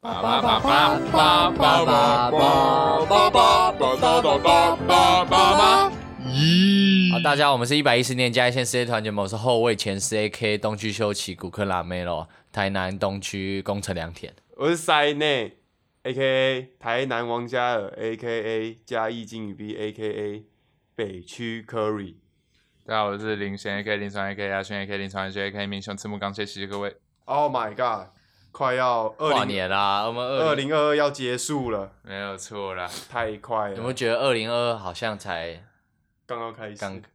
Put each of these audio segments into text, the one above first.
巴巴巴巴巴巴巴巴巴巴巴巴巴巴咦！好，大家好，我们是一百一十年嘉义县世界团结盟，我是后卫前四 AK 东区修齐古克拉梅罗，台南东区工程良田。我是塞内，A.K.A 台南王嘉尔，A.K.A 嘉义金宇 B，A.K.A 北区 Curry。大家好，我是林璇 A.K 林传 A.K 阿轩 A.K 林传 A.K 明雄赤木刚谢谢各位。Oh my god！快要跨二零年啦，我们二零，二零二二要结束了，没有错啦，太快了，有没有觉得二零二二好像才刚刚开始，刚？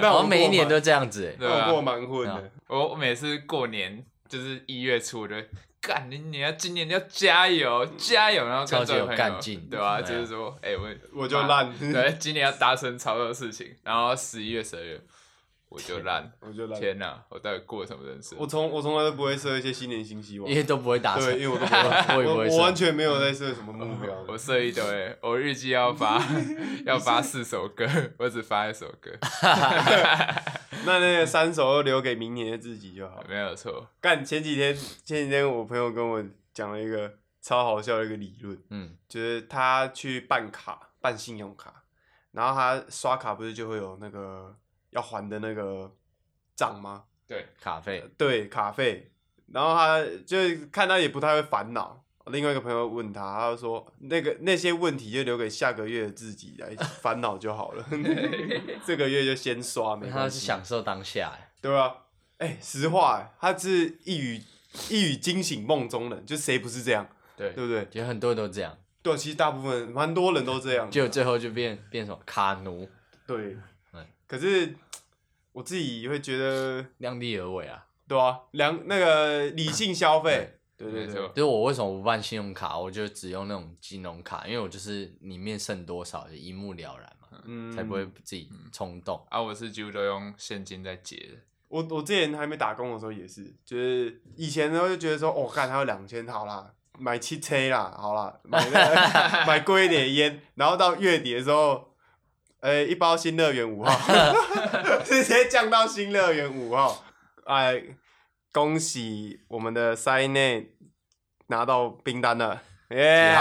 那我每一年都这样子。欸，对啊。我过蛮混的。我我每次过年就是一月初，我就会干你你要今年要加油加油，然后超级有位朋友。干劲。对吧、对啊就是说，哎、我我就烂。对，今年要达成超多事情，然后十一月、十二月我就烂，我就烂。天哪，我到底过什么人生？我从我从来都不会设一些新年新希望因，为都不会达成对，因。为我都不会，我也不会我我完全没有在设什么目标的。我设一堆，我日记要发 要发四首歌，我只发一首歌，那那个三首都留给明年的自己就好。没有错。干前几天前几天我朋友跟我讲了一个超好笑的一个理论，嗯，就是他去办卡办信用卡，然后他刷卡不是就会有那个要还的那个账吗？对，卡费，对，卡费，然后他就看他也不太会烦恼。另外一个朋友问他，他就说那个那些问题就留给下个月的自己来烦恼就好了 这个月就先刷没他是关系。享受当下欸，对吧？哎、实话、欸，他是一语一语惊醒梦中人，就谁不是这样，对对不对？觉得很多人都这样，对，其实大部分蛮多人都这样。结果最后就变变什么卡奴，对嗯，可是 我自己会觉得，量力而为啊。对啊，量那个理性消费，对对对，就是我为什么不办信用卡，我就只用那种金融卡，因为我就是里面剩多少就一目了然嘛，嗯，才不会自己冲动。啊，我是几乎都用现金在结的。我我之前还没打工的时候也是，就是以前呢就觉得说，哦，干还有两千，好啦，买汽车啦，好啦，买那个 买贵一点的烟，然后到月底的时候，呃、一包新乐园五号，直接降到新乐园五号，哎，恭喜我们的塞内拿到冰单了，耶、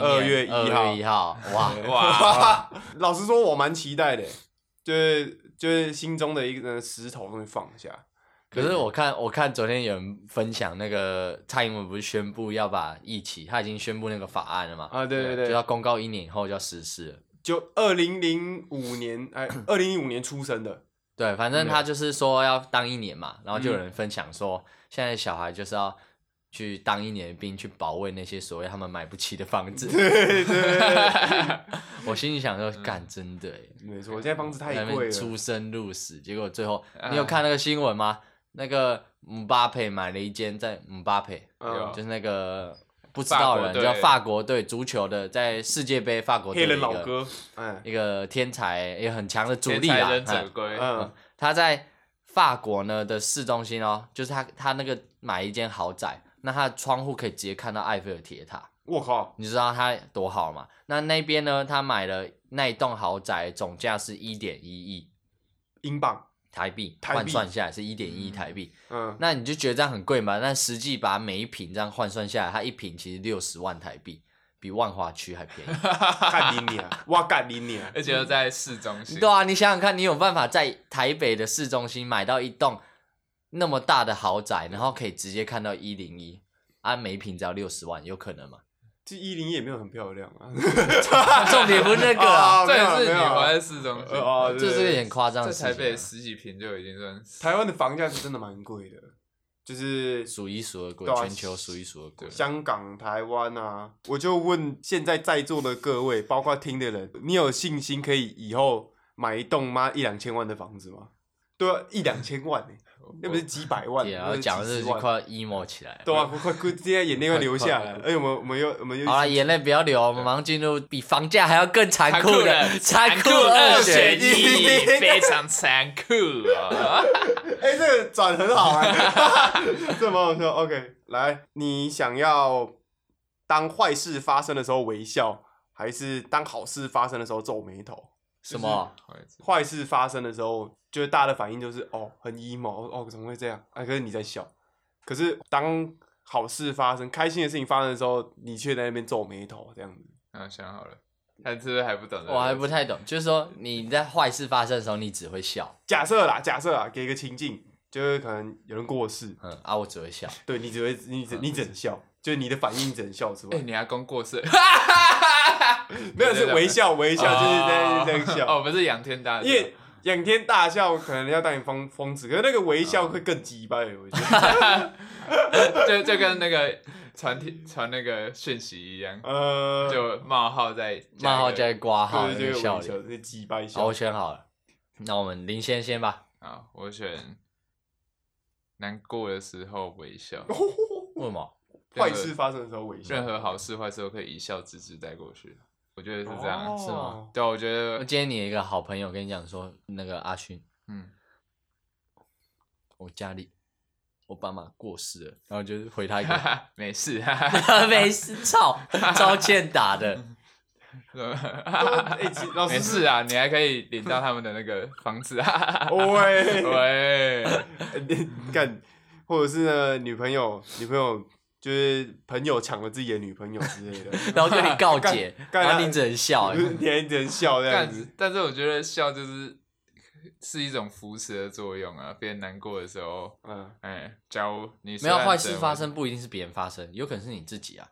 二月一号一号，哇，哇，老实说，我蛮期待的，就是就是心中的一个石头终于放下。可是我看我看昨天有人分享那个蔡英文不是宣布要把疫情，他已经宣布那个法案了嘛，啊，对对对，就要公告一年以后就要实施了。就二零零五年，哎，二零零五年出生的，对，反正他就是说要当一年嘛，然后就有嗯人分享说，现在小孩就是要去当一年的兵，去保卫那些所谓他们买不起的房子。对对。对，我心里想说，干真的耶，没错，现在房子太贵了，出生入死，结果最后啊你有看那个新闻吗？那个姆巴佩买了一间在姆巴佩，嗯。就是那个不知道的人叫法国队足球的，在世界杯法国队黑的一个人老哥，哎，一个天才，也很强的主天力啦。才忍哎。者龟，嗯，他在法国呢的市中心哦，就是他他那个买一间豪宅，那他的窗户可以直接看到埃菲尔铁塔，我靠，你知道他多好吗？那那边呢，他买了那一栋豪宅，总价是一点一亿。英镑，台币，换算下来是一点一亿台币。嗯，那你就觉得这样很贵嘛？那实际把每一瓶这样换算下来，它一瓶其实六十万台币，比万华区还便宜。干你娘，我干你娘，而且又在市中心。对啊，你想想看，你有办法在台北的市中心买到一栋那么大的豪宅，然后可以直接看到一零一，啊，每一平只要六十万，有可能吗？这一零也没有很漂亮啊，重点不是那个啊，这 没有也是你没有活在市中心，这是有对点夸张在。台北十几平就已经算是台湾的房价是真的蛮贵的，就是数一数二贵，啊全球数一数二贵。香港、台湾啊，我就问现在在座的各位，包括听的人，你有信心可以以后买一栋妈一两千万的房子吗？对啊，一两千万呢、那不是几百万，对啊，那是我讲的是快 emo 起来了。对啊，快快快，现在眼泪会流下来，而且我们我们又我们又好了，眼泪不要流，我们马上进入比房价还要更残残酷的的 残酷二二选一选一。，非常残酷啊！哎、这个转很好啊、这蛮好笑。OK，来，你想要当坏事发生的时候微笑，还是当好事发生的时候皱眉头？什么？坏事发生的时候，就是大家的反应就是哦，很 emo，哦，怎么会这样？啊，可是你在笑。可是当好事发生、开心的事情发生的时候，你却在那边皱眉头这样子。啊，想好了，他是不是还不懂？我还不太懂，就是说你在坏事发生的时候，你只会笑，假设啦，假设啦，给一个情境，就是可能有人过世，嗯啊，我只会笑，对你只会你只你只能笑，就是你的反应只能笑出哎、来，你阿公过世，没有是微笑微笑，就是在这样笑。哦，不是仰天大笑，因为仰天大笑可能要当你疯疯子，可是那个微笑会更鸡掰，我觉得。就就跟那个传贴传那个讯息一样，呃，就冒号在冒号加一个加挂号对那个笑这个微笑，脸。这鸡笑我。选好了，那我们林先先吧。啊，我选难过的时候微笑，为什么？坏事发生的时候微笑，任何好事坏事都可以一笑置之带过去。我觉得是这样，哦是吗？对，我觉我得，今天你有一个好朋友跟你讲说，那个阿勋，嗯，我家里我爸妈过世了，然后就是回他一个没事，没事，操，超欠打的。哎，其老师没事啊，你还可以领到他们的那个房子啊。喂，喂，干，或者是呢，女朋友，女朋友就是朋友抢了自己的女朋友之类的，然后跟你告解，干然后你只能笑、欸。你还只能笑这样子。但是我觉得笑就是是一种扶持的作用啊。别人难过的时候，嗯，哎，假如你没有坏事发生，不一定是别人发生，有可能是你自己啊，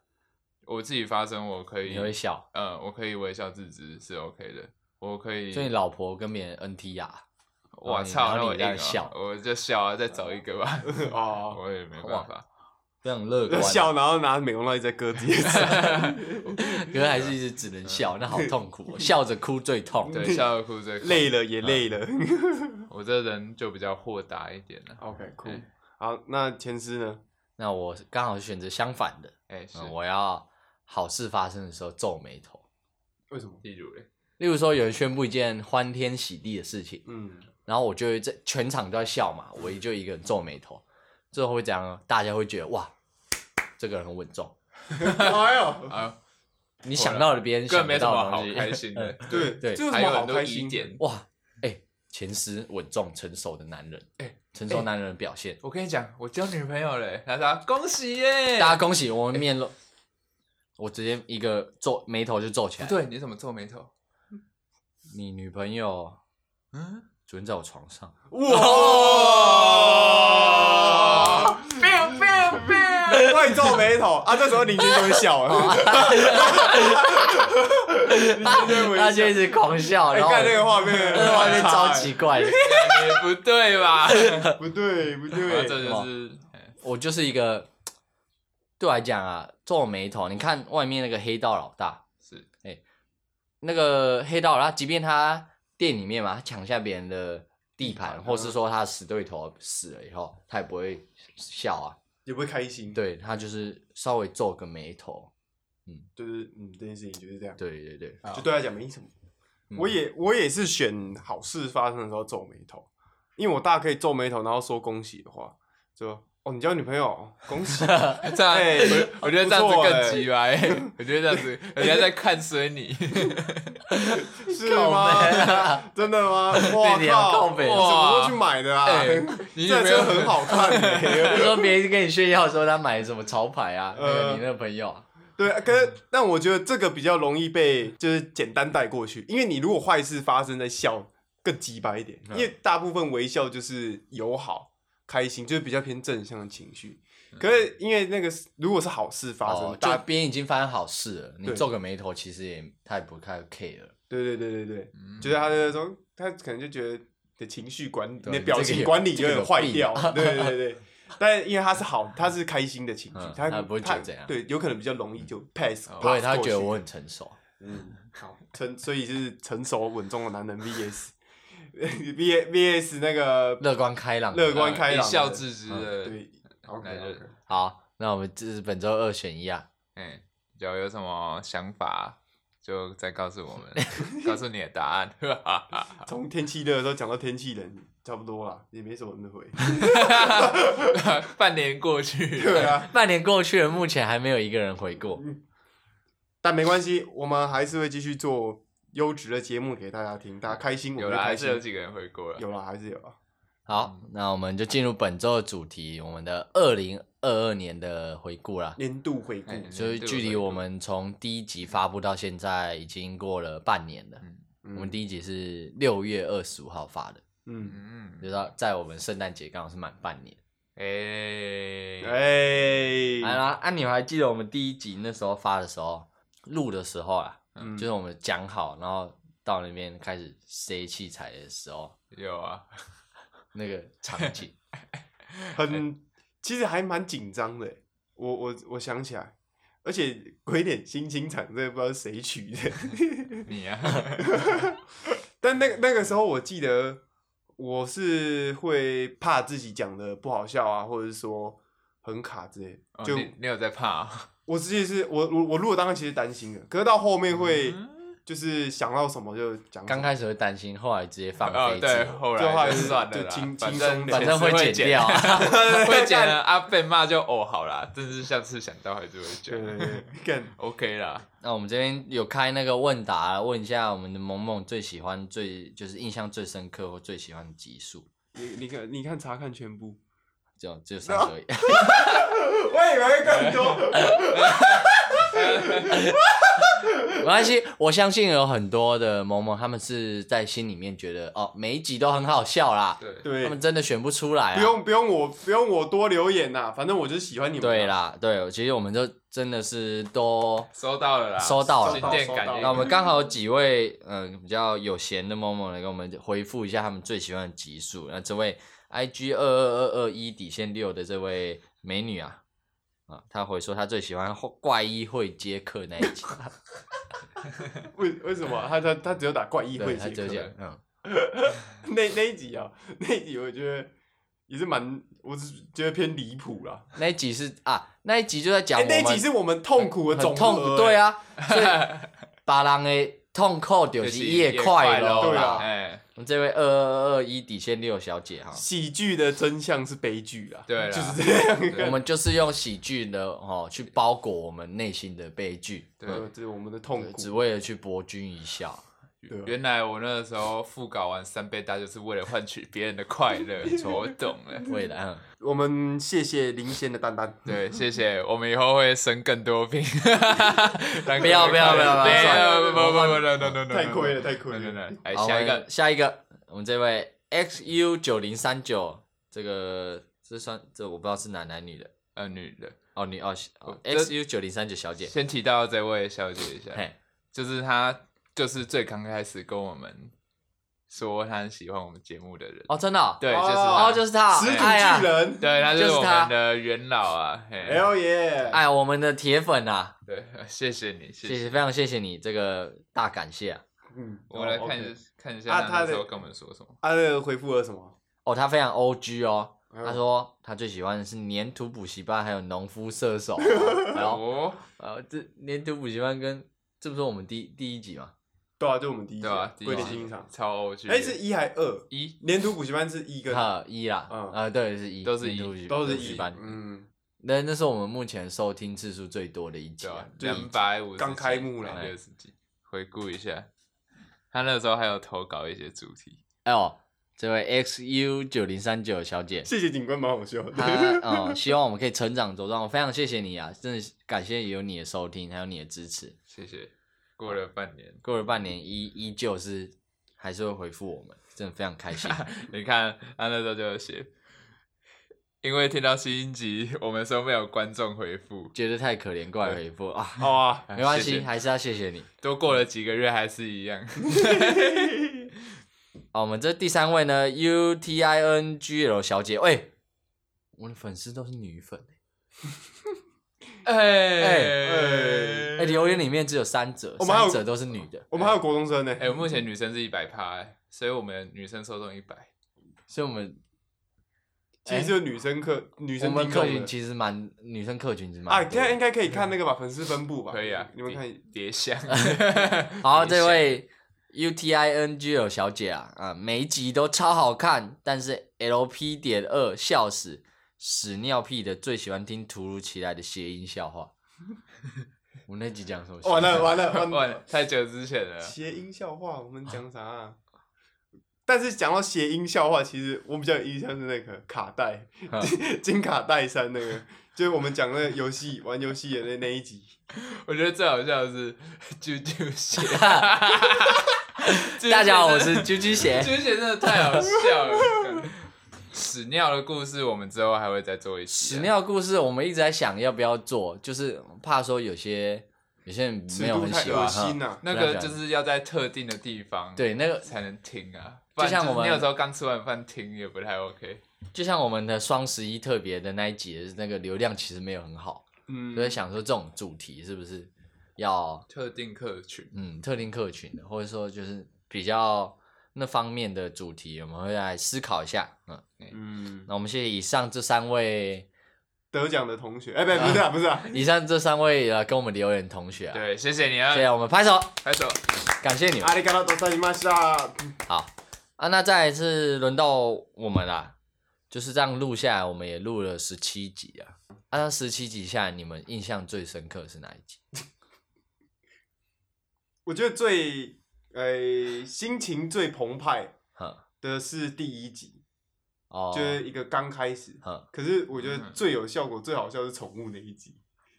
我自己发生，我可以你会笑。嗯，我可以微笑自知是 OK 的，我可以。所以你老婆跟别人 NT 啊，我操，那我硬哦你这样笑我就笑啊，再找一个吧。哦，我也没办法。非常乐观。笑，然后拿美容刀在割自己的手。可是还是一直只能笑，那好痛苦、哦，笑着哭最痛。对，笑着哭最累了也累了。我这人就比较豁达一点了。OK，酷嗯。好，那前师呢？那我刚好选择相反的，哎，我要好事发生的时候皱眉头。为什么？例如嘞，例如说，有人宣布一件欢天喜地的事情，嗯，然后我就会在全场都在笑嘛，我就一个人皱眉头，最后会怎样，大家会觉得哇，这个人很稳重。哎呦，啊，你想到了别人根想不到的东西，开心的。对对这有什么还有很多好开心疑点。哇，哎、前司稳重成熟的男人，哎成熟男人的表现，我跟你讲，我交女朋友嘞，他说恭喜耶！大家恭喜我们面露，我直接一个皱眉头就皱起来。不，对，你怎么皱眉头？你女朋友嗯，昨天在我床上，哇！皱眉头啊！这时候林俊就会笑了，林俊就会他就一。直狂笑，哎，然后看那个画面，那画面超奇怪的。不对吧？不对，不然后这，就是我就是一个，对我来讲啊，皱眉头。你看外面那个黑道老大，是哎那个黑道老大，即便他店里面嘛，他抢下别人的地盘，嗯或是说他死对头死了以后，他也不会笑啊。也不会开心。，对他就是稍微皱个眉头。嗯就是嗯，这件事情就是这样，对对对，就对他讲没什么。嗯我也我也是选好事发生的时候皱眉头，因为我大可以皱眉头，然后说恭喜的话，就哦你交女朋友，恭喜，这样。哎我我觉得这样子更急吧？我觉得这样子，人家在看衰你。是吗？真的吗？哇对你要靠！靠北你什么时候去买的啊？这女朋友车很好看欸就说别人跟你炫耀说他买什么潮牌啊，那个呃你那个朋友啊，对，可是但我觉得这个比较容易被就是简单带过去，因为你如果坏事发生在笑更鸡白一点，因为大部分微笑就是友好、开心，就是比较偏正向的情绪。可是因为那个如果是好事发生，哦，大就别人已经发生好事了，你皱个眉头，其实也他也不太 care 了。对对对对对，嗯就是他就说他可能就觉得你的情绪管理、你的表情管理有点坏掉啊，对对对对。但因为他是好，他是开心的情绪嗯，他他不会觉得怎样对，有可能比较容易就 pass，哦不会，他觉得我很成熟。嗯，好，成所以是成熟稳重的男人 VS V VS 那个乐观开朗的乐观开朗一笑置之的。对，OK 男 OK，人好，那我们这是本周二选一啊。嗯，有有什么想法，就再告诉我们，告诉你的答案。从天气热的时候讲到天气冷，差不多了，也没什么人回。半年过去，对啊，半年过去了，目前还没有一个人回过。但没关系，我们还是会继续做优质的节目给大家听，大家开心我有啦，还们就开心。是有几个人回过了。有啦，还是有啊。好，那我们就进入本周的主题，我们的二零二二年的回顾啦，年度回顾，哎所以距离我们从第一集发布到现在已经过了半年了。嗯我们第一集是六月二十五号发的，嗯，嗯，就是到在我们圣诞节刚好是满半年。哎哎，来啦，啊，你还记得我们第一集那时候发的时候，录的时候啊，嗯就是我们讲好，然后到那边开始塞器材的时候，有啊，那个场景，很，其实还蛮紧张的欸。我我我想起来，而且鬼脸新清场，这个不知道是谁取的。你啊，但那个那个时候，我记得我是会怕自己讲的不好笑啊，或者是说很卡之类的。就哦你你有在怕啊？我自己是我我我录的当时其实担心的，可是到后面会嗯就是想到什么就讲什么。刚开始会担心，后来直接放哦，飞对，自我。后就后来来就算了啦，就轻反轻松正点反正会会剪掉啊 会剪了啊，被骂就哦好啦，但是下次想到还是会对对讲对，干，OK 啦，那我们这边有开那个问答，问一下我们的萌萌最喜欢、最就是印象最深刻或最喜欢的集数，你你看你看查看全部，就只有三个而已。我以为更多。没关系，我相信有很多的萌萌，他们是在心里面觉得哦，每一集都很好笑啦，对，对他们，真的选不出来啊。不用不用我不用我多留言呐，反正我就喜欢你们。对，啦，对，其实我们就真的是都收到了啦，收到了那我们刚好有几位嗯、呃比较有闲的萌萌来给我们回复一下他们最喜欢的集数。那这位 I G 二二二二一底线六的这位美女啊啊，他回说他最喜欢怪医会接客那一集，为为什么？他他他只有打怪异对，会杰克她就讲嗯，那那一集啊，那一集我觉得也是蛮，我是觉得偏离谱啦。那一集是啊，那一集就在讲那一集是我们痛苦的总很痛对啊，啊，所以把人的痛苦就就是是越越快乐对啊。啦。哎，我们这位二二二一底线六小姐哈，喜剧的真相是悲剧啊。对啦就是这样。我们就是用喜剧的哦去包裹我们内心的悲剧，对呃这是我们的痛苦。只为了去博君一笑。对啊。原来我那个时候复稿完三倍大，就是为了换取别人的快乐，我懂了。为了嗯，我们谢谢林先的丹丹。对，谢谢，我们以后会生更多病。不不要不要不要不要算了不不不不不不，太亏了太亏了。来好下一个们，下一个，我们这位 XU 九零三九，这个这算这我不知道是男男女的。呃，女的，哦，女哦哦这 XU 九零三九小姐，先提到这位小姐一下，嘿，就是她，就是最刚开始跟我们说他很喜欢我们节目的人，哦，真的哦，对，哦就是哦就是他，始祖哎呀。巨，人。对，他就是我们的元老啊，嘿，，L 耶！哎，我们的铁粉啊，对，谢谢你，谢谢。谢，非常谢谢你，这个大感谢啊。嗯，我们来看一下，看一下他啊她的那时候跟我们说什么。他的回复了什么？哦，他非常 O G 哦，嗯他说他最喜欢的是粘土补习班，还有农夫射手。然后，哦，呃，这粘土补习班跟这不是我们第第一集吗？对啊，就我们第一集对吧？第一龟脸集新场。超 O G，哎，是一还二？一，粘土补习班是一跟哈一啦，嗯呃，对，是一，都是一都是一班。嗯，那那是我们目前收听次数最多的一集对吧啊？，就两百五刚开幕啦六十集，回顾一下，他那个时候还有投稿一些主题，哎呦，这位 XU 九零三九小姐，谢谢警官，蛮好笑的。她呃，希望我们可以成长茁壮，我非常谢谢你啊，真的是感谢有你的收听，还有你的支持。谢谢。过了半年，过了半年，依依旧是还是会回复我们，真的非常开心。你看他那时候就有写，因为听到新一集，我们说没有观众回复，觉得太可怜，过来回复啊，好啊，没关系，还是要谢谢你。都过了几个月还是一样。好，我们这第三位呢，U T I N G L 小姐，喂，我的粉丝都是女粉哎哎、哎，留言里面只有三者，我们还有三者都是女的，我们还有国中生呢。哎，目前女生是一百趴，哎所以我们女生受众一百。所以我们其实就女生客女我生们客群的其实蛮女生客群是啊，蛮多的应该应该可以看那个吧，粉丝分布吧。可以啊，你们看叠叠像。好，这位 U T I N G L 小姐啊，啊，每一集都超好看，但是 L P 点二笑死，屎尿屁的最喜欢听突如其来的谐音笑话。我那集讲什么？完了完了 完哇了，，太久之前了。谐音笑话我们讲啥啊？但是讲到谐音笑话，其实我比较有印象是那个卡带嗯 金卡戴珊那个就是我们讲那个游戏玩游戏的那那一集，我觉得最好笑的是啾啾鞋。大家好，我是啾啾鞋。啾啾鞋真的太好笑了。屎尿的故事，我们之后还会再做一期。屎尿故事，我们一直在想要不要做，就是怕说有些有些人没有很喜欢。恶心呐！那个就是要在特定的地方，对那个才能听啊。就像我们你有时候刚吃完饭听也不太 OK。就像我们的双十一特别的那一集，那个流量其实没有很好，嗯，所以想说这种主题是不是要特定客群？嗯，特定客群的，或者说就是比较那方面的主题，我们会来思考一下。嗯嗯，那我们谢谢以上这三位得奖的同学，哎，不，不是啊，不是啊，以上这三位呃跟我们留言的同学啊，对，谢谢你啊，谢谢我们拍手拍手，感谢你们。阿里嘎多，多谢你们啦。好啊，那再一次轮到我们啦。就是这样录下来，我们也录了十七集啊。按照十七集下来，你们印象最深刻是哪一集？我觉得最呃心情最澎湃的是第一集，哦，就是一个刚开始。可是我觉得最有效果、最好笑是宠物那一集。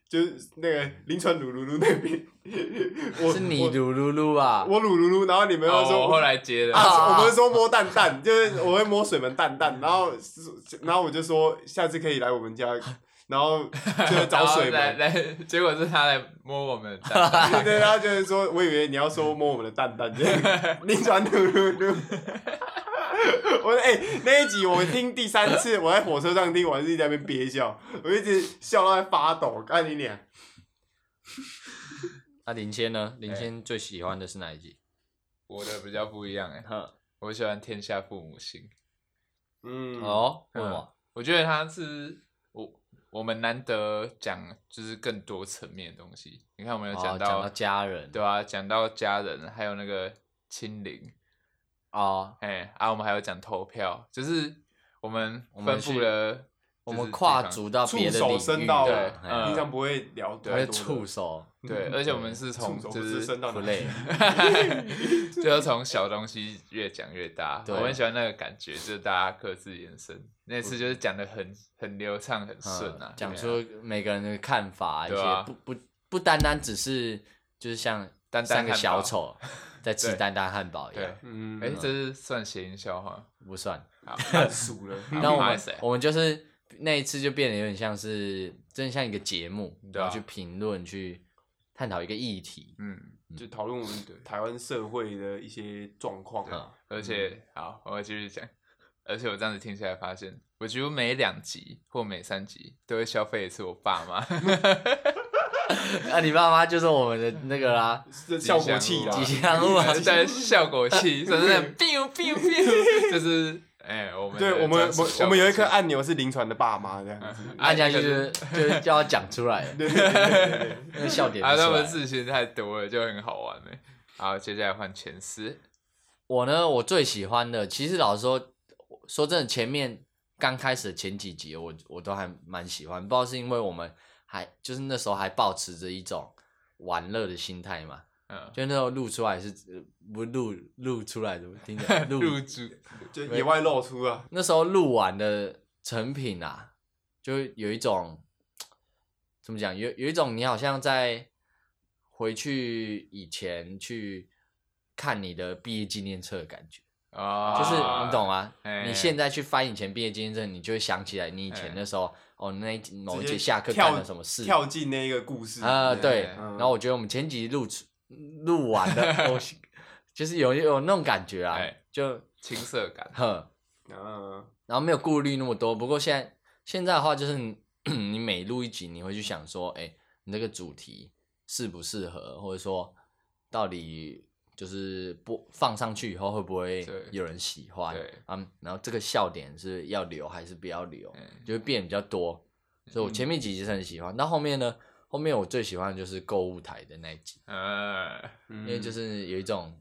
就是那个林川鲁鲁鲁那边，是你鲁鲁鲁啊，我鲁鲁鲁，然后你们又说，我后来接的啊，我们说摸蛋蛋，就是我会摸水门蛋蛋，然后然后我就说下次可以来我们家，然后就找水门，来，结果是他来摸我们，对对，然后就是说，我以为你要说摸我们的蛋蛋，林川鲁鲁鲁。我说哎，那一集我听第三次，我在火车上听，我还是在那边憋笑，我一直笑到在发抖。看你脸。那林谦呢？林谦最喜欢的是哪一集？我的比较不一样哎，我喜欢《天下父母心》。嗯哦，为什么？我觉得他是我我们难得讲，就是更多层面的东西。你看，我们有讲到家人，对啊，讲到家人，还有那个亲邻。哦，哎，啊，我们还有讲投票，就是我们分布了，我们跨足到别的领域，对，平常不会聊，对，触手，对，而且我们是从就是不累 就从小东西越讲越大，我很喜欢那个感觉，就是大家各自延伸，那次就是讲的很很流畅很顺啊，讲出每个人的看法，一些不不不单单只是就是像三个小丑。在吃丹丹汉堡一样，嗯，哎，这是算谐音笑话？不算，好，输了。那我们我们就是那一次就变得有点像是，真的像一个节目，然后去评论、去探讨一个议题，嗯，就讨论我们台湾社会的一些状况啊。而且，好，我继续讲。而且我这样子听起来发现，我几乎每两集或每三集都会消费一次我爸妈。啊，你爸妈就是我们的那个啦，效果器啦，吉祥物。啊，在效果器，真的 biu biu biu，就是哎，我们对我们我我们有一颗按钮是林传的爸妈这样子，按下去就是就是 叫他讲出来，对对对对，那个笑点啊，他们事情太多了，就很好玩嘞。好，接下来换前十，我呢，我最喜欢的，其实老实说，说真的，前面刚开始的前几集，我我都还蛮喜欢，不知道是因为我们。还就是那时候还保持着一种玩乐的心态嘛，嗯，就那时候录出来是不 录录出来的，听着录出就野外露出啊。那时候录完的成品啊，就有一种怎么讲，有有一种你好像在回去以前去看你的毕业纪念册的感觉啊，就是你懂吗？你现在去翻以前毕业纪念册，你就会想起来你以前那时候。哦，那某一节下课干了什么事？跳进那个故事啊，对。然后我觉得我们前几集录出录完的 就是有有那种感觉啊，就青涩感。呵，然后没有顾虑那么多。不过现在现在的话，就是 你每录一集，你会去想说，哎，你这个主题适不适合，或者说到底。就是播放上去以后会不会有人喜欢？啊，然后这个笑点是要留还是不要留？就会变比较多。所以我前面几集是很喜欢，那后面呢？后面我最喜欢的就是购物台的那一集，因为就是有一种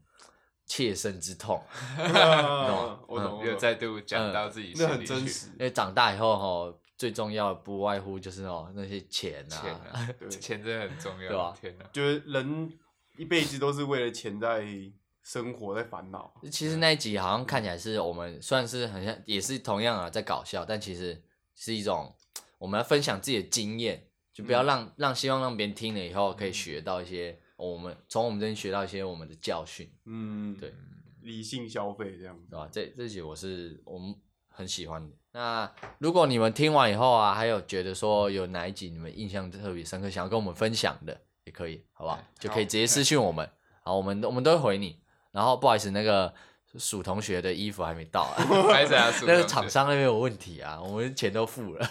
切身之痛，懂 我懂，又再度讲到自己，那很真实。因为长大以后哈，最重要的不外乎就是哦那些钱啊，钱真的很重要，对吧？天哪，就是人。一辈子都是为了钱在生活，在烦恼。其实那一集好像看起来是我们算是很像，也是同样啊，在搞笑，但其实是一种我们要分享自己的经验，就不要让让希望让别人听了以后可以学到一些我们从我们这边学到一些我们的教训，嗯，对，理性消费这样子对。吧？这这集我是我们很喜欢的。那如果你们听完以后啊，还有觉得说有哪一集你们印象特别深刻，想要跟我们分享的，也可以，好不好哎？就可以直接私信我们，好，我们我们都会回你。然后不好意思，那个鼠同学的衣服还没到？那个 厂商那边有问题啊，我们钱都付了。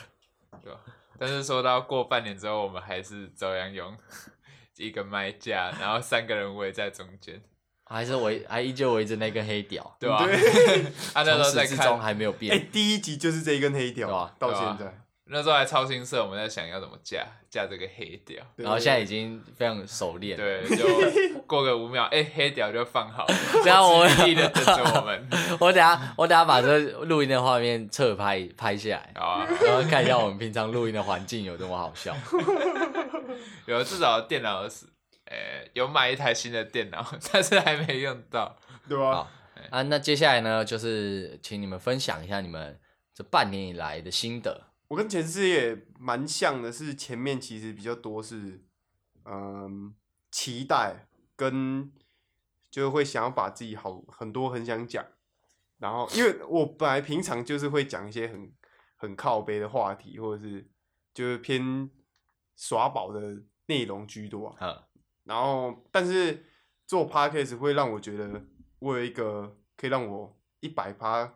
对吧？但是说到过半年之后，我们还是照样用 一个麦架，然后三个人围在中间，还是围还依旧围着那根黑屌，对吧？对，啊，那时候从在始至终，还没有哎、变。第一集就是这一根黑屌，对吧到现在，那时候还超新色，我们在想要怎么架架这个黑屌。然后现在已经非常熟练。，对，就过个五秒，哎、黑屌就放好了，这样我致力的等着我们。我等下我等下把这录音的画面侧拍拍下来，好啊，然后看一下我们平常录音的环境有多么好笑。有至少电脑是，呃、有买一台新的电脑，但是还没用到。对吧好？啊，那接下来呢，就是请你们分享一下你们这半年以来的心得。我跟前世也蛮像的，是前面其实比较多是，嗯，期待跟就会想要把自己好很多很想讲，然后因为我本来平常就是会讲一些很很靠背的话题，或者是就是偏耍宝的内容居多啊、嗯，然后，但是做 podcast 会让我觉得我有一个可以让我一百趴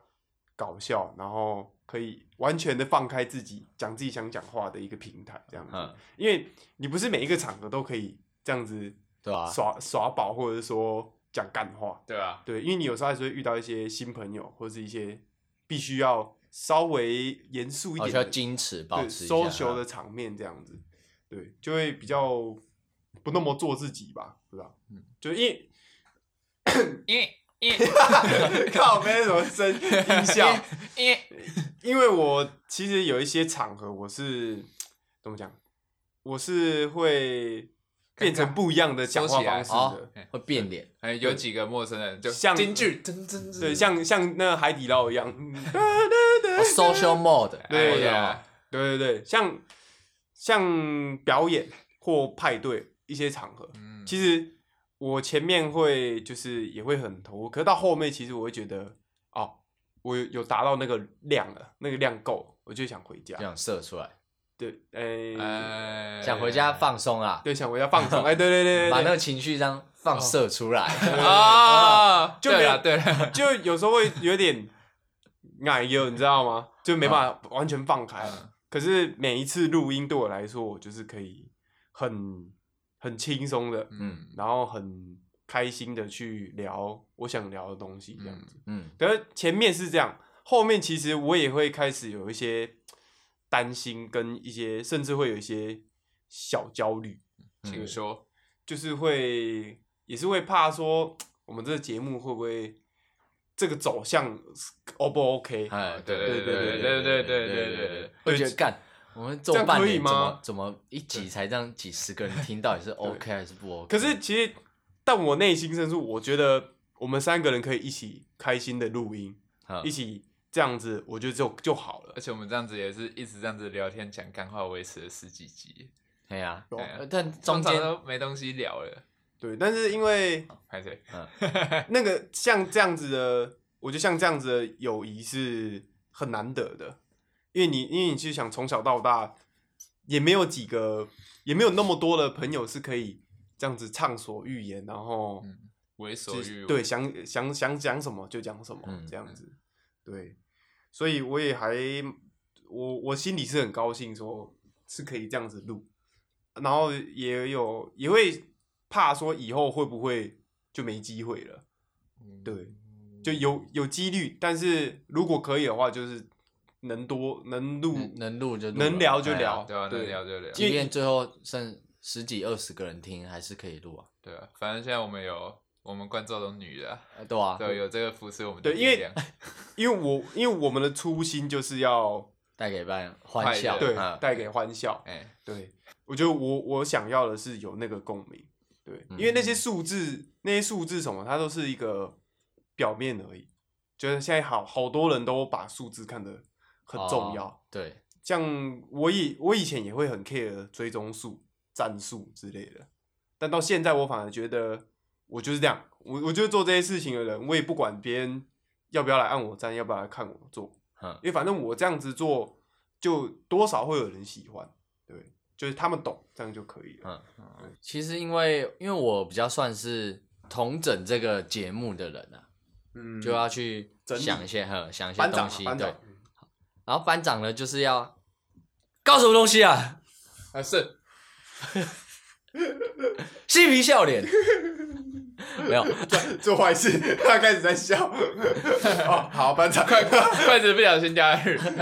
搞笑，然后可以完全的放开自己讲自己想讲话的一个平台，这样子。嗯因为你不是每一个场合都可以这样子对吧、耍耍宝，或者是说讲干话。对啊，对，因为你有时候还是会遇到一些新朋友，或者是一些必须要稍微严肃一点的矜持保对持一下。social 的场面这样子，对，就会比较不那么做自己吧，对吧？嗯就因为 因为因为 靠没什么声音效，因为因为。我其实有一些场合我是怎么讲，我是会变成不一样的讲话方式会变脸。哎，有几个陌生人就像京剧，真真对，像像那个海底捞一样，social mode，对呀，对对对，像像表演或派对一些场合，嗯，其实我前面会就是也会很投入，可是到后面其实我会觉得哦，我有有达到那个量了，那个量够，我就想回家就。想射出来，对，哎、呃想回家放松啊，对，想回家放松。哎，对对对对 把那个情绪这样放射出来。啊，就没有对了对了，就有时候会有点奶油，你知道吗？就没办法完全放开。嗯可是每一次录音对我来说，我就是可以很很轻松的，嗯，然后很开心的去聊我想聊的东西，这样子。嗯，可是前面是这样，后面其实我也会开始有一些担心，跟一些甚至会有一些小焦虑，请说，就是会也是会怕说我们这个节目会不会这个走向 O 不 OK？哎，对对对对对对对对对对对，会觉得干，我们做这样半年怎可以吗？么怎么一集才这样几十个人听，到底是 OK 还是不 OK？可是其实，但我内心深处，我觉得我们三个人可以一起开心的录音，嗯一起这样子，我觉得就就好了。而。且我们这样子也是一直这样子聊天讲干话，维持了十几集，对呀，但中间都没东西聊了，对，但是因为拍谁？那个像这样子的，我觉得像这样子的友谊是很难得的，因为你因为你其实想从小到大，也没有几个，也没有那么多的朋友是可以这样子畅所欲言，然后嗯，为所欲为，对想想想讲什么就讲什么、嗯这样子，对，所以我也还我我心里是很高兴，说是可以这样子录，然后也有也会怕说以后会不会就没机会了。嗯对，就有有几率，但是如果可以的话，就是能多能录，能能录就录能聊就聊对啊，能聊就聊，即便最后剩十几二十个人听，还是可以录啊。对啊，反正现在我们有我们观众都女的对啊，对，有这个扶持我们对因为，因为 我因为我们的初心就是要带给伴欢笑，对嗯。带给欢笑，哎，对。我觉得我我想要的是有那个共鸣，对，嗯。因为那些数字那些数字什么，它都是一个表面而已，就是现在好好多人都把数字看得很重要，哦对，像我以我以前也会很 care 追踪数、战术之类的，但到现在我反而觉得我就是这样，我我就是做这些事情的人，我也不管别人要不要来按我赞，要不要来看我做，嗯因为反正我这样子做，就多少会有人喜欢，对，就是他们懂，这样就可以了。嗯，其实因为因为我比较算是统整这个节目的人啊，嗯，就要去整想一些呵想一些东西，对然后班长呢就是要搞什么东西啊，啊是 嬉皮笑脸，没有，做坏事，他开始在笑。哦，好，班长，筷筷子不小心掉下去，看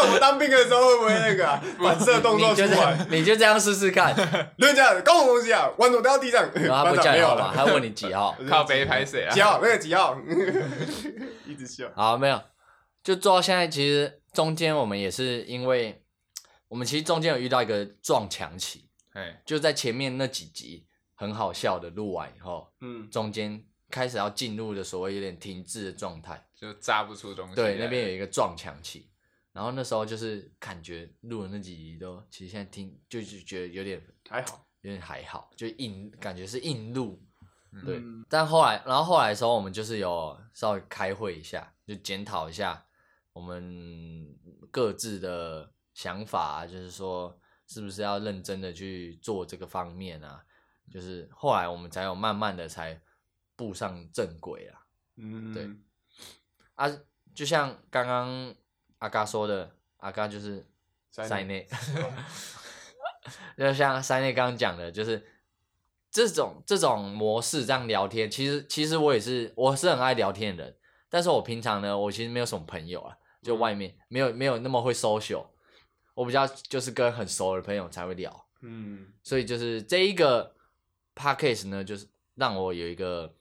我们当兵的时候会不会那个啊反射动作你就这出来？样，你就这样试试看，对，这样搞什么东西啊？豌豆掉地上，然后他不班长没有号码，了，他问你几号，靠背拍谁啊几？号？那个几号？好，没有，就做到现在，其实中间我们也是因为，我们其实中间有遇到一个撞墙期，哎，就在前面那几集很好笑的录完以后，嗯，中间开始要进入的所谓有点停滞的状态，就扎不出东西。对，那边有一个撞墙期，然后那时候就是感觉录的那几集都，其实现在听就是觉得有点还好。有点还好，就硬感觉是硬录，对。嗯但后来，然后后来的时候，我们就是有稍微开会一下，就检讨一下我们各自的想法、啊，就是说是不是要认真的去做这个方面啊？就是后来我们才有慢慢的才步上正轨啊。嗯，对啊，就像刚刚阿嘎说的，阿嘎就是塞塞内，就像塞内刚刚讲的，就是这种这种模式这样聊天，其实其实我也是我是很爱聊天的人，但是我平常呢，我其实没有什么朋友啊，就外面、没有没有那么会 social，我比较就是跟很熟的朋友才会聊，嗯所以就是这一个 podcast 呢，就是让我有一个，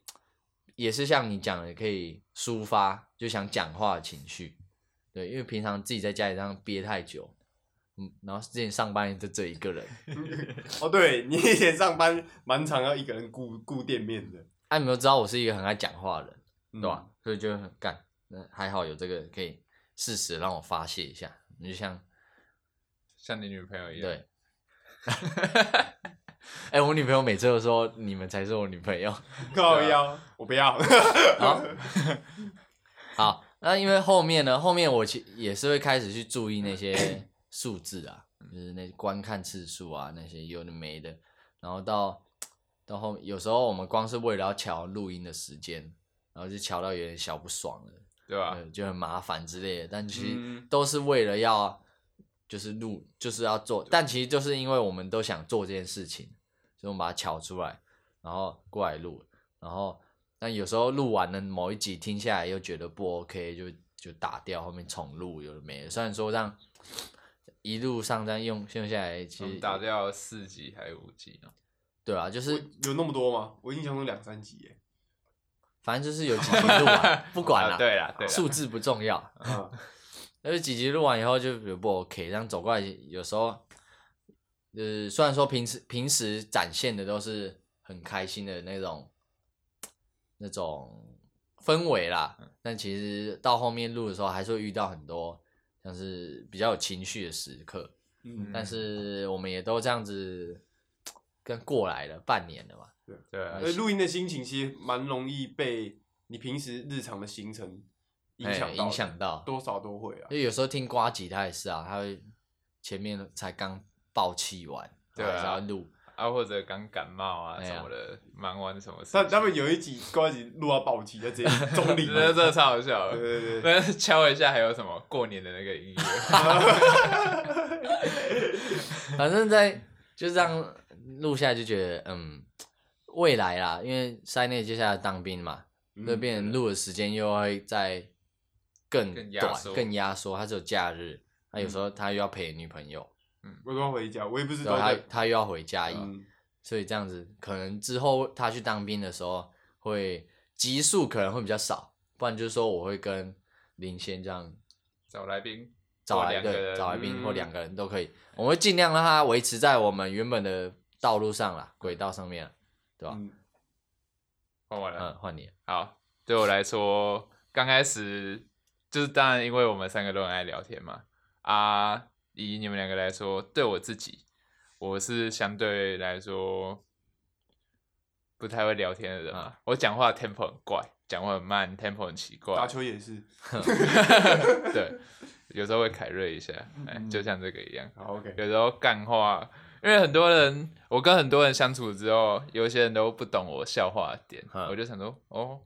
也是像你讲的，可以抒发就想讲话的情绪。对，因为平常自己在家里这样憋太久，嗯，然后之前上班就这一个人，哦，对你以前上班蛮常要一个人顾顾店面的，哎、你们都知道我是一个很爱讲话的人，嗯对吧、？所以就很干，那还好有这个可以适时地让我发泄一下。你就像像你女朋友一样。对，哎、我女朋友每次都说你们才是我女朋友。靠腰，我不要。好，好，那因为后面呢，后面我其也是会开始去注意那些数字啊，就是那观看次数啊，那些有的没的，然后到到后有时候我们光是为了要调录音的时间，然后就调到有点小不爽了，对吧？对，就很麻烦之类的，但其实嗯。都是为了要就是录，就是要做，但其实就是因为我们都想做这件事情，所以我们把它调出来，然后过来录，然后但有时候录完了某一集听下来又觉得不 OK，就就打掉，后面重录有的没的。虽然说这样一路上这样用用下来，其实打掉四级还是五级呢？对啊，就是有那么多吗？我印象中两三集耶。反正就是有几集录完，不管啊，对啦对啦，数字不重要。嗯，但是几集录完以后就觉得不 OK，这样走过来有时候，呃，虽然说平时平时展现的都是很开心的那种那种氛围啦，但其实到后面录的时候还是会遇到很多像是比较有情绪的时刻，嗯，但是我们也都这样子跟过来了半年了嘛，对啊呃，录音的心情其实蛮容易被你平时日常的行程影响影响到，多少都会啊因。为有时候听瓜吉他也是啊，他会前面才刚爆气完，对啊然后录。啊，或者刚感冒啊什么的，忙完什么事。他他们有一集关于录到暴气，他直接中立，真的超好笑的。对对对，但是敲一下还有什么过年的那个音乐，反正在就这样录下来，就觉得嗯，未来啦，因为塞内接下来当兵嘛，嗯那变成录的时间又会再更短、更压缩更压缩。他只有假日，他有时候他又要陪女朋友，我都要回家，我也不知道他。他又要回家所以这样子可能之后他去当兵的时候会集数可能会比较少，不然就是说我会跟林先这样找来宾，找来对找来宾或嗯两个人都可以，我们会尽量让他维持在我们原本的道路上啦，轨道上面啦，对吧？嗯换完了。嗯，换你，好，对我来说，刚开始就是当然，因为我们三个都很爱聊天嘛。啊，以你们两个来说，对我自己，我是相对来说不太会聊天的人啊。我讲话 tempo 很怪，讲话很慢，tempo 很奇怪。打球也是。对，有时候会凯瑞一下，哎，就像这个一样。好，OK。有时候干话，因为很多人，我跟很多人相处之后，有些人都不懂我笑话的点，我就想说，哦，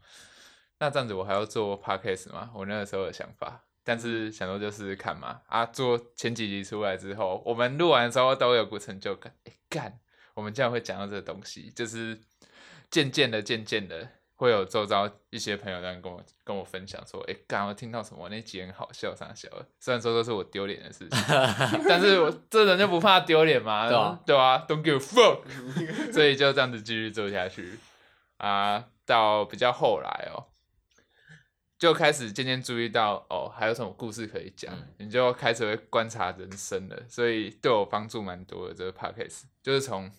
那这样子我还要做 podcast 吗？我那个时候的想法。但是想说就试试看嘛，啊，做前几集出来之后，我们录完的时候都有股成就感，哎干，我们竟然会讲到这个东西，就是渐渐的、渐渐的会有周遭一些朋友在跟我跟我分享说，哎干，我听到什么那集很好笑，啥笑的，虽然说都是我丢脸的事情，但是我这人就不怕丢脸嘛，对吧？对啊，Don't give a fuck，所以就这样子继续做下去，啊，到比较后来哦。就开始渐渐注意到哦，还有什么故事可以讲，你就开始会观察人生了，所以对我帮助蛮多的。这个 podcast 就是从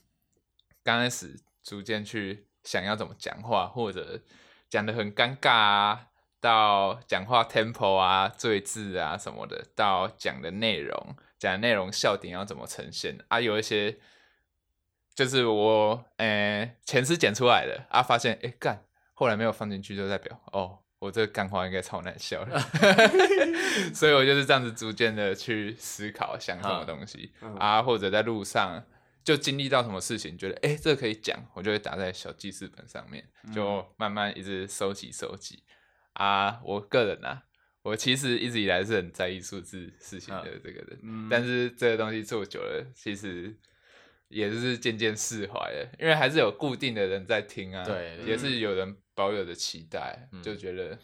刚开始逐渐去想要怎么讲话，或者讲的很尴尬啊，到讲话 tempo 啊、赘字啊什么的，到讲的内容，讲内容笑点要怎么呈现啊，有一些就是我诶前次剪出来的啊，发现诶干，后来没有放进去，就代表哦。我这个干话应该超难笑的，所以我就是这样子逐渐的去思考想什么东西啊，或者在路上就经历到什么事情，觉得哎这可以讲，我就会打在小记事本上面，就慢慢一直收集收集啊。我个人啊，我其实一直以来是很在意数字事情的这个人，但是这个东西做久了，其实也是渐渐释怀了，因为还是有固定的人在听啊，对，也是有人。保有的期待，就觉得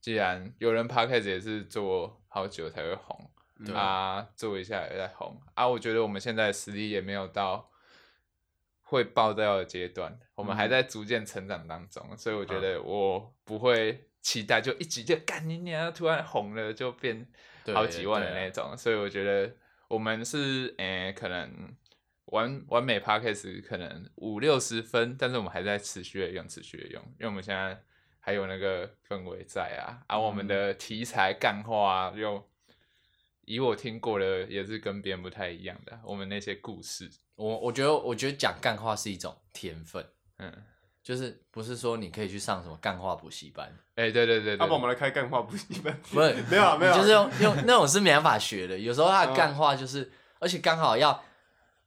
既然有人 podcast 也是做好久才会红，啊，做一下也在红啊。我觉得我们现在实力也没有到会爆掉的阶段，我们还在逐渐成长当中，所以我觉得我不会期待就一集就干你娘，突然红了就变好几万的那种。所以我觉得我们是诶，可能。完完美 p a c k a g e 可能五六十分，但是我们还在持续的用，持续的用，因为我们现在还有那个氛围在啊，而我们的题材干话啊又以我听过的也是跟别人不太一样的，我们那些故事，我我觉得我觉得讲干话是一种天分，嗯，就是不是说你可以去上什么干话补习班，哎，对对对，要不我们来开干话补习班，不是 没有没有，就是用用那种是没办法学的，有时候他的干话就是，而且刚好要。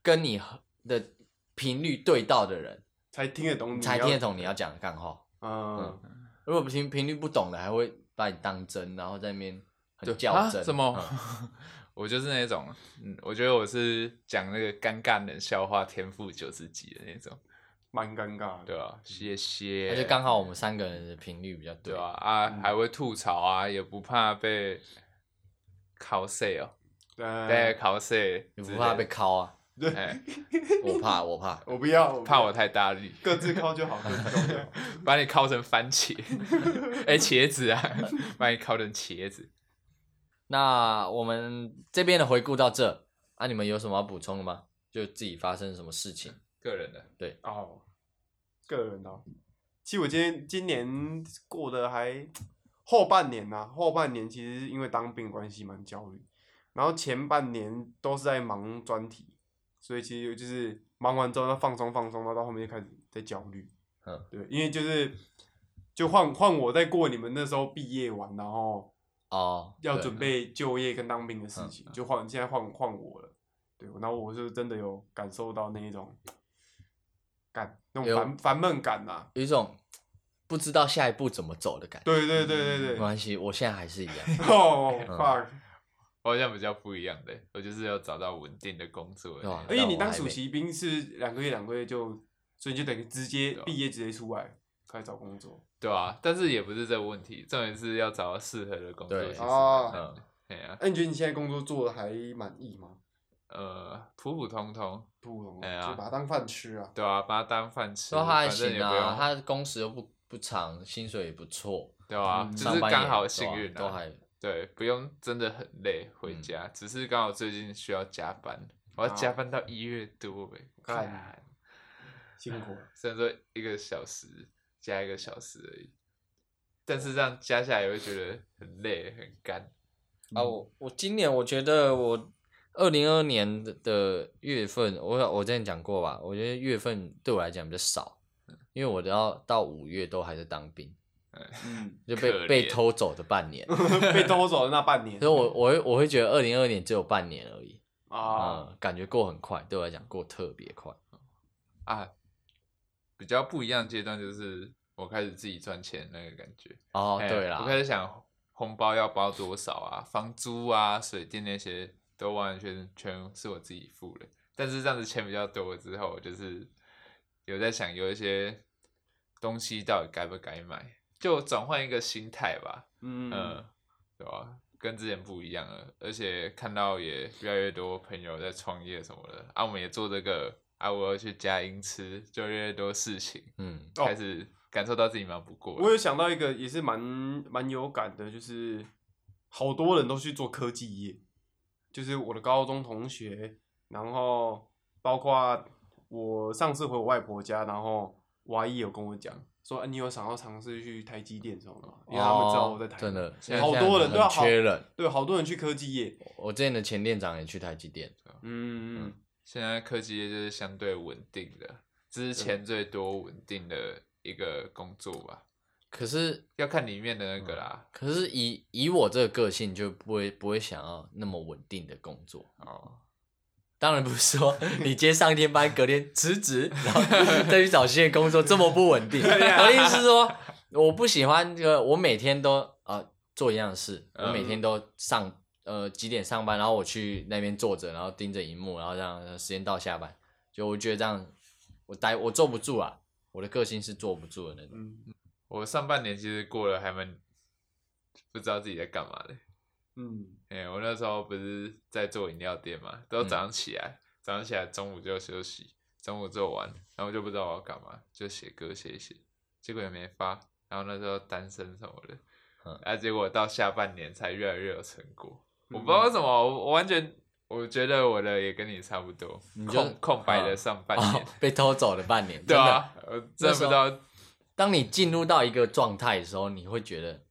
跟你的频率对到的人，才听得懂你，才听得懂你要讲的干话。嗯，如果不听频率不懂的，还会把你当真，然后在那边很较真。什么？我就是那种，嗯，我觉得我是讲那个尴尬冷笑话天赋九十几的那种，蛮尴尬，对啊，谢谢。而且刚好我们三个人的频率比较对啊，啊，还会吐槽啊，也不怕被考碎哦，对，考碎，也不怕被考啊。对，我怕，我怕，我不要，怕我太大力，各自靠就好，把你靠成番茄，哎，茄子啊，把你靠成茄子。那我们这边的回顾到这，啊，你们有什么要补充的吗？就自己发生什么事情？个人的，对，哦，个人的。其实我今天今年过得还后半年呐，后半年其实因为当兵关系蛮焦虑，然后前半年都是在忙专题。所以其实就是忙完之后，要放松放松，然后到后面就开始在焦虑。嗯，对，因为就是就换换我在过你们那时候毕业完，然后哦要准备就业跟当兵的事情，就换现在换换我了。对，然后我是真的有感受到那一种感，那种烦烦闷感呐，有一种不知道下一步怎么走的感觉。对对对对对，没关系，我现在还是一样。哦，fuck。我好像比较不一样的，我就是要找到稳定的工作。对而且你当暑期兵是两个月，两个月就，所以就等于直接毕业直接出来开始找工作。对啊，但是也不是这个问题，重点是要找到适合的工作。对啊，嗯，对啊。那你觉得你现在工作做的还满意吗？呃，普普通通，普普通通，就把它当饭吃啊。对啊，把它当饭吃。都还行啊，他工时又不不长，薪水也不错。对啊，就是刚好幸运都还。对，不用真的很累回家，只是刚好最近需要加班，我要加班到一月多哎，看辛苦。虽然说一个小时加一个小时而已，但是这样加下来，会觉得很累很干。啊，我我今年我觉得我二零二二年的的月份，我我之前讲过吧，我觉得月份对我来讲比较少，因为我都要到五月都还在当兵，嗯，就被被偷走的半年，被偷走的那半年。所以我我会我会觉得二零二二年只有半年而已，啊，嗯，感觉过很快，对我来讲过特别快。啊，比较不一样的阶段就是我开始自己赚钱那个感觉。哦，哎对啦。我，开始想红包要包多少啊，房租啊、水电那些都完完全全是我自己付的。但是这样子钱比较多之后，就是有在想有一些东西到底该不该买，就转换一个心态吧。嗯嗯，对吧？跟之前不一样了，而且看到也越来越多朋友在创业什么的，啊，我们也做这个，啊，我要去加音吃，就越来越多事情，嗯，哦开始感受到自己忙不过了。我有想到一个也是蛮蛮有感的，就是好多人都去做科技业，就是我的高中同学，然后包括我上次回我外婆家，然后我阿姨有跟我讲说，啊、你有想要尝试去台积电什么的吗？因为他们知道我在台真的，现在好多人现在对啊，好很缺人。对，好多人去科技业，我之前的前店长也去台积电，嗯，嗯现在科技业就是相对稳定的，之前最多稳定的一个工作吧，可是要看里面的那个啦。可是以以我这个个性，就不会不会想要那么稳定的工作。哦，当然不是说 你接上一天班，隔天辞职，然后再去找新的工作，这么不稳定。我的意思是说，我不喜欢这个，我每天都呃做一样的事，我每天都上呃几点上班，然后我去那边坐着，然后盯着荧幕，然后这样时间到下班，就我觉得这样我待我坐不住啊，我的个性是坐不住的那种。嗯我上半年其实过得还蛮不知道自己在干嘛的。嗯。哎、我那时候不是在做饮料店嘛，都早上起来，早上起来中午就休息，中午做完，然后就不知道我要干嘛，就写歌写一写，结果也没发，然后那时候单身什么的，嗯啊，结果到下半年才越来越有成果，嗯。我不知道为什么，我我完全我觉得我的也跟你差不多，你就空空白的嗯上半年，哦，被偷走了半年，对啊，我真的不知道，当你进入到一个状态的时候，你会觉得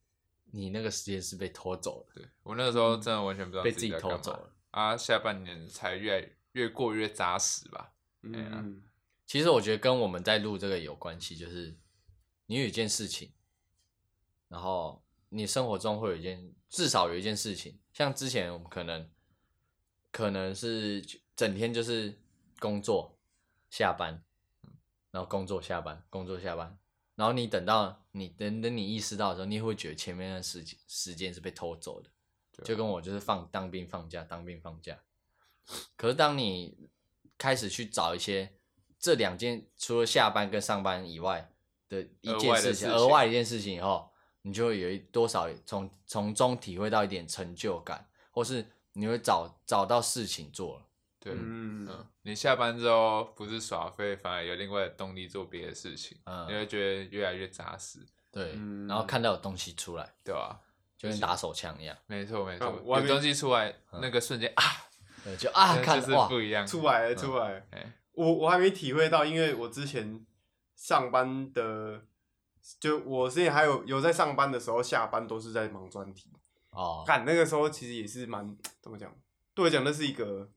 你那个时间是被拖走的，对我那个时候真的完全不知道被自己自在干嘛偷走了。啊，下半年才越来越过越扎实吧。嗯哎呀嗯其实我觉得跟我们在录这个有关系，就是你有一件事情，然后你生活中会有一件，至少有一件事情，像之前我们可能可能是整天就是工作、下班，然后工作、下班、工作、下班，然后你等到你等等你意识到的时候，你会觉得前面的时间时间是被偷走的。啊就跟我就是放当兵放假，当兵放假。可是当你开始去找一些这两件除了下班跟上班以外的一件事情，外事情额外一件事情以后，你就会有一多少从从中体会到一点成就感，或是你会找找到事情做了。对，嗯嗯，你下班之后不是耍废，反而有另外的动力做别的事情，嗯你会觉得越来越扎实，对，嗯然后看到有东西出来，对吧？就跟打手枪一样，没错没错有东西出来，那个瞬间啊，对，就啊那就是哇，不一样。出来了出来了，哎，我我还没体会到，因为我之前上班的，就我之前还有有在上班的时候，下班都是在忙专题。哦，干那个时候其实也是蛮怎么讲，对我讲那是一个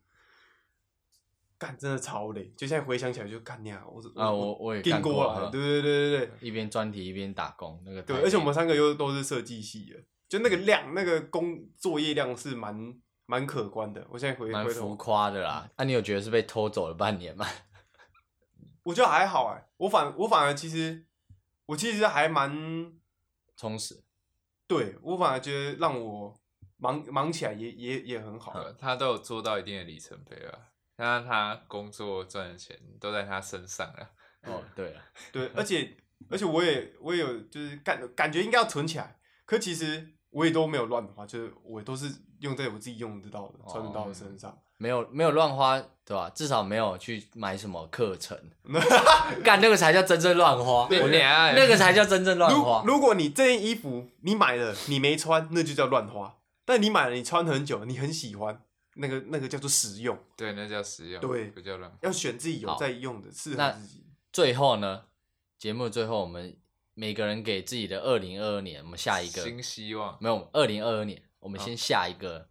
干真的超累，就现在回想起来就干呀，我啊我我也干经过对对对对对一边专题一边打工，那个对，而且我累们三个又都是设计系的，就那个量那个工作业量是蛮蛮可观的。我现在回蛮浮夸的啦。那、你有觉得是被偷走了半年吗？我觉得还好哎，我反我反而其实我其实还蛮充实，对我反而觉得让我忙忙起来也也也很好。呃他都有做到一定的里程碑了，那他工作赚的钱都在他身上了。哦，对啊，对，而且而且我也我也有就是感感觉应该要存起来，可其实我也都没有乱花，就是我都是用在我自己用得到的、穿得到的身上。没有没有乱花，对吧？至少没有去买什么课程，干那个才叫真正乱花。我对觉得哎那个才叫真正乱花。如果你这件衣服你买了你没穿，那就叫乱花；但你买了你穿很久，你很喜欢，那个那个叫做实用。对，那叫实用，对不叫乱。要选自己有在用的，适合那自己。最后呢，节目最后我们每个人给自己的二零二二年，我们下一个新希望，没有二零二二年，我们先下一个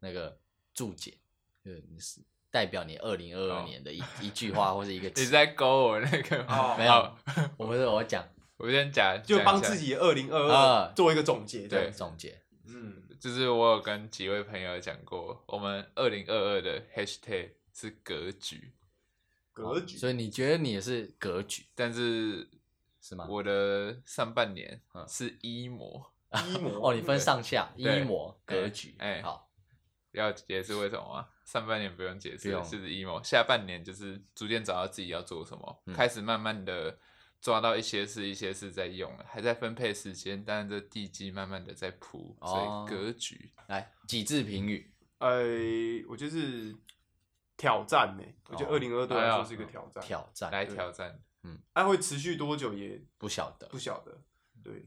那个注解，就是你是代表你二零二二哦年的一一句话或者一个 你词。在勾我那个哦 没有我不是我讲我先讲，就帮自己二零二啊二做一个总结，对对，总结，嗯，就是我有跟几位朋友讲过，我们二零二二的 hashtag 是格局，格局，所以你觉得你也是格局但是是吗？我的上半年嗯是一模，一模 哦，你分上下一对模格局，哎好，要解释为什么吗？上半年不用解释，不是 emo，下半年就是逐渐找到自己要做什么，嗯开始慢慢的抓到一些事，一些事在用了，还在分配时间，但是这地基慢慢的在铺，哦所以格局来几字评语，呃，我就是挑战呢，我觉得哦二零二对我来说是一个挑战，挑战来挑战，嗯它会持续多久也不晓得不晓得，对。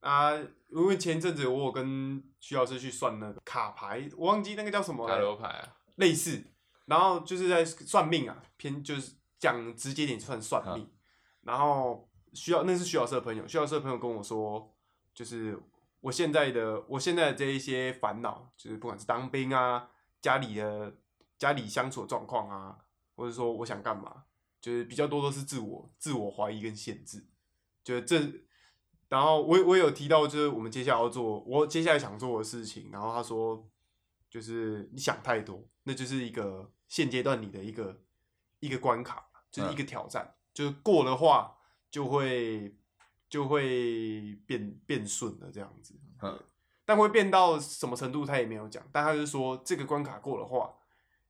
啊，因为前阵子我有跟徐老师去算那个卡牌，我忘记那个叫什么塔，罗牌啊，类似，然后就是在算命啊，偏就是讲直接点算算命，然后需要那是徐老师的朋友，徐老师的朋友跟我说，就是我现在的我现在的这一些烦恼，就是不管是当兵啊，家里的家里相处的状况啊，或者说我想干嘛，就是比较多都是自我自我怀疑跟限制，就是这。然后我我有提到，就是我们接下来要做，我接下来想做的事情。然后他说，就是你想太多，那就是一个现阶段你的一个一个关卡，就是一个挑战。就是过的话，就会就会变变顺了这样子。嗯但会变到什么程度，他也没有讲。但他就说，这个关卡过的话，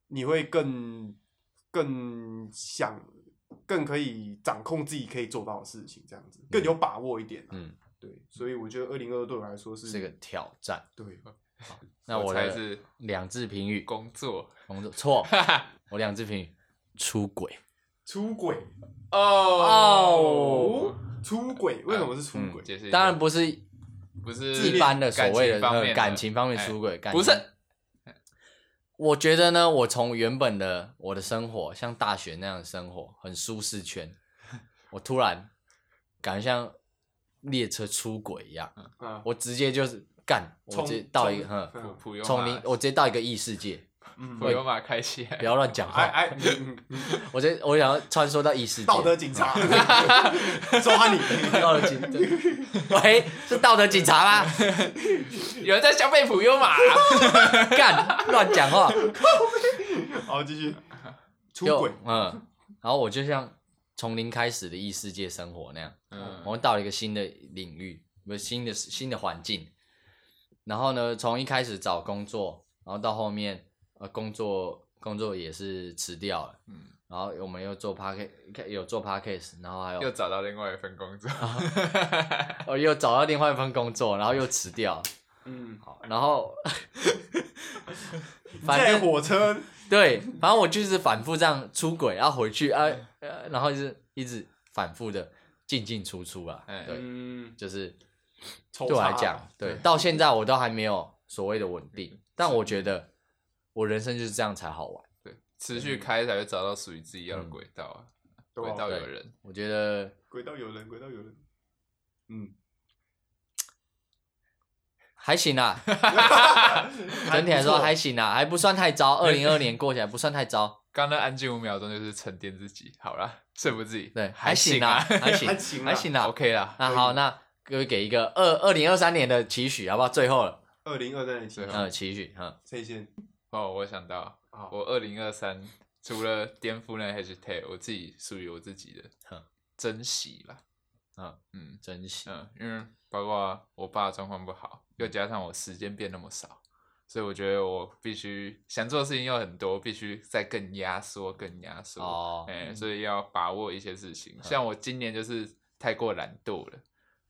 你会更更想，更可以掌控自己可以做到的事情，这样子更有把握一点、啊。嗯，对，所以我觉得二零二对我来说是是个挑战。对，那我的猜是两字评语，工作工作错，我两字评语，出轨。出轨。哦，出轨？为什么是出轨？解释一下。当然不是不是一般的所谓的感情方面呃感情方面哎出轨，感不情是。我觉得呢，我从原本的我的生活，像大学那样的生活，很舒适圈，我突然感觉像列车出轨一样，啊，我直接就是干，我直接到一个冲哼，普普悠从零，我直接到一个异世界，嗯普悠玛开起来不，要乱讲话，哎哎，我直接我想要穿梭到异世界，道德警察。抓你，道德警，喂，是道德警察吗？有人在消费普悠玛，干，乱讲话，好继续。出就轨，嗯，然后我就像从零开始的异世界生活那样。嗯。我们到了一个新的领域，不是新的新的环境。然后呢，从一开始找工作，然后到后面呃工作工作也是辞掉了，嗯，然后我们又做 p a r k 有做 p a r k a s 然后还有又找到另外一份工作，哦又找到另外一份工作，然后又辞掉，嗯，好，然后这 台反正火车对，反正我就是反复这样出轨，然后回去啊，呃然后就是一直反复的进进出出啊，哎对，嗯，就是抽对我来查讲，对，到现在我都还没有所谓的稳定，但我觉得我人生就是这样才好玩。对，持续开才会找到属于自己要的轨道啊，轨道有人，我觉得轨道有人，轨道有人，嗯，还行啊，整体来说还行啊，还不算太糟。二零二年过起来不算太糟，刚刚那安静五秒钟就是沉淀自己，好了，说服自己，对，还行啊，还行，还行啦还行啦。，OK 啦，那好，那各位给一个二二零二三年的期许，好不好？最后了，二零二三年期对，呃，期许，嗯，谁先？哦，我想到，好，我二零二三除了颠覆那 hashtag，我自己属于我自己的哼珍惜啦，嗯嗯珍惜，嗯，因为包括我爸状况不好，又加上我时间变那么少，所以我觉得我必须想做的事情又很多，必须再更压缩、更压缩。哦哎、所以要把握一些事情。像我今年就是太过懒惰了，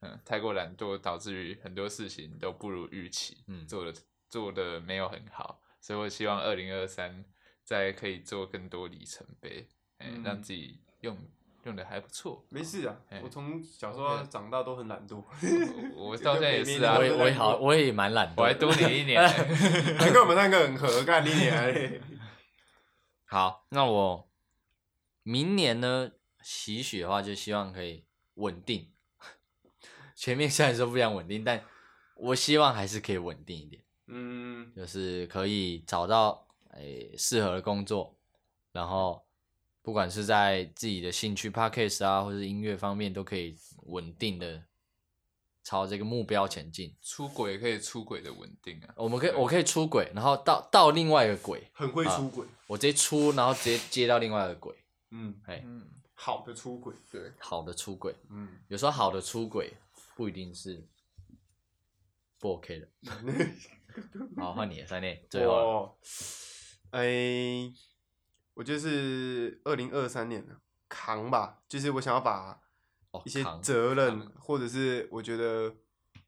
嗯，太过懒惰导致于很多事情都不如预期，嗯做的做的没有很好，所以我希望二零二三再可以做更多里程碑，哎、嗯让自己用用的还不错。没事啊哎，我从小时候长大都很懒惰，我我 到现在也是啊我，也我也好，我也蛮懒我还。多你一年。难怪我们三个很合，干一年。好，那我明年呢，期许的话就希望可以稳定，前面虽然说非常稳定，但我希望还是可以稳定一点，嗯，就是可以找到诶适合的工作，然后不管是在自己的兴趣 podcast 啊，或者是音乐方面，都可以稳定的朝这个目标前进。出轨也可以出轨的稳定啊。我们可以，我可以出轨，然后到到另外一个轨，很会出轨，我直接出，然后直接接到另外一个轨，嗯，哎，嗯，好的出轨，对，好的出轨，嗯，有时候好的出轨不一定是不 OK 的。好，换你了三内，最后哎，我就是二零二三年的扛吧，就是我想要把哦一些扛责任扛，或者是我觉得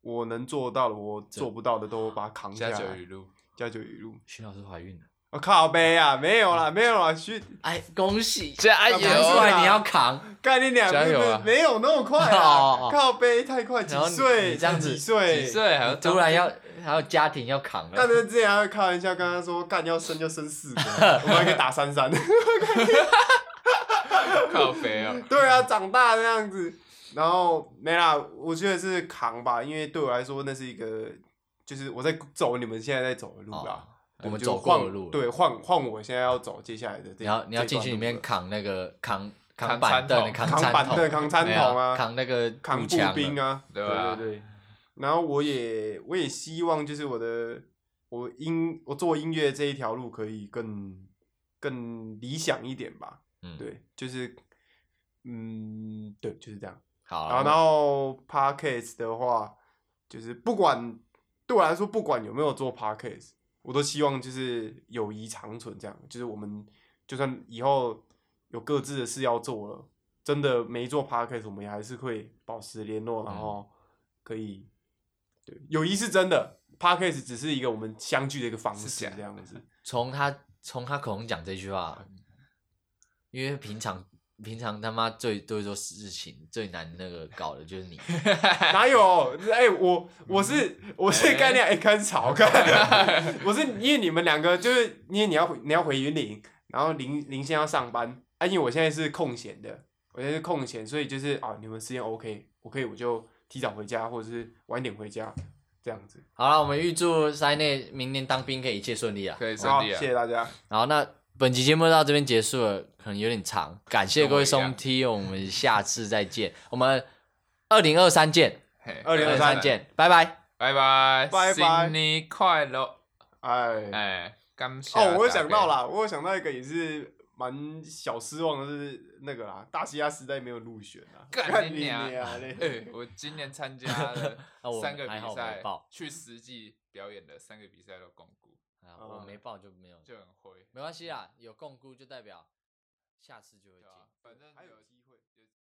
我能做到的，我做不到的，都把它扛下来加九语。录，加九语录，徐老师怀孕了，我靠背啊，没有啦，没有啦，去 哎，恭喜！这哎难怪你要扛，干你两，加油啊没有那么快 哦哦啊，靠背太快，几岁？这样子几岁？几？岁突然要还有家庭要扛了。但是之前还会开玩笑跟他说，干要生就生四个，我们还可以打三三。靠肥啊。对啊，长大这样子，然后没啦，我觉得是扛吧，因为对我来说那是一个，就是我在走你们现在在走的路啦。哦我们就走过的换路了对，换换我现在要走接下来的这。你要你要进去里面扛那个扛扛板凳、扛板凳扛餐桶啊扛那个扛步兵啊，对对对。然后我也我也希望就是我的我音我做音乐这一条路可以更更理想一点吧。嗯，对，就是嗯，对，就是这样。好，然后然后 podcast 的话，就是不管对我来说，不管有没有做 podcast，我都希望就是友谊长存，这样就是我们就算以后有各自的事要做了，真的没做 podcast，我们也还是会保持联络，然后可以对友谊是真的，podcast 只是一个我们相聚的一个方式，这样子。从他从他口中讲这句话，因为平常平常他妈最最做事情最难那个搞的就是你，哪有？哎、我我是我是概念哎，开始吵，我是 因为你们两个就是因为你要回你要回云林，然后林林先要上班，啊，因为我现在是空闲的，我现在是空闲，所以就是啊，你们时间 OK，我可以我就提早回家，或者是晚点回家，这样子。好了，我们预祝塞内明年当兵可以一切顺利啊！可以顺好，利啊谢。谢大家。好，那本期节目到这边结束了，可能有点长，感谢各位收听，我们下次再见，我们二零二三见，嘿2023三，见，拜拜。拜拜，拜拜新年快乐！哎，哎，感谢。哦，我有想到，啦，我有想到一个也是蛮小失望的，是那个啦，大西亚时代没有入选啊，干你娘娘！嘞！哎，我今年参加了 三个比赛报，去实际表演的三个比赛都共估，啊，我没报就没有，就很灰。没关系啦，有共估就代表下次就会进。啊，反正还有机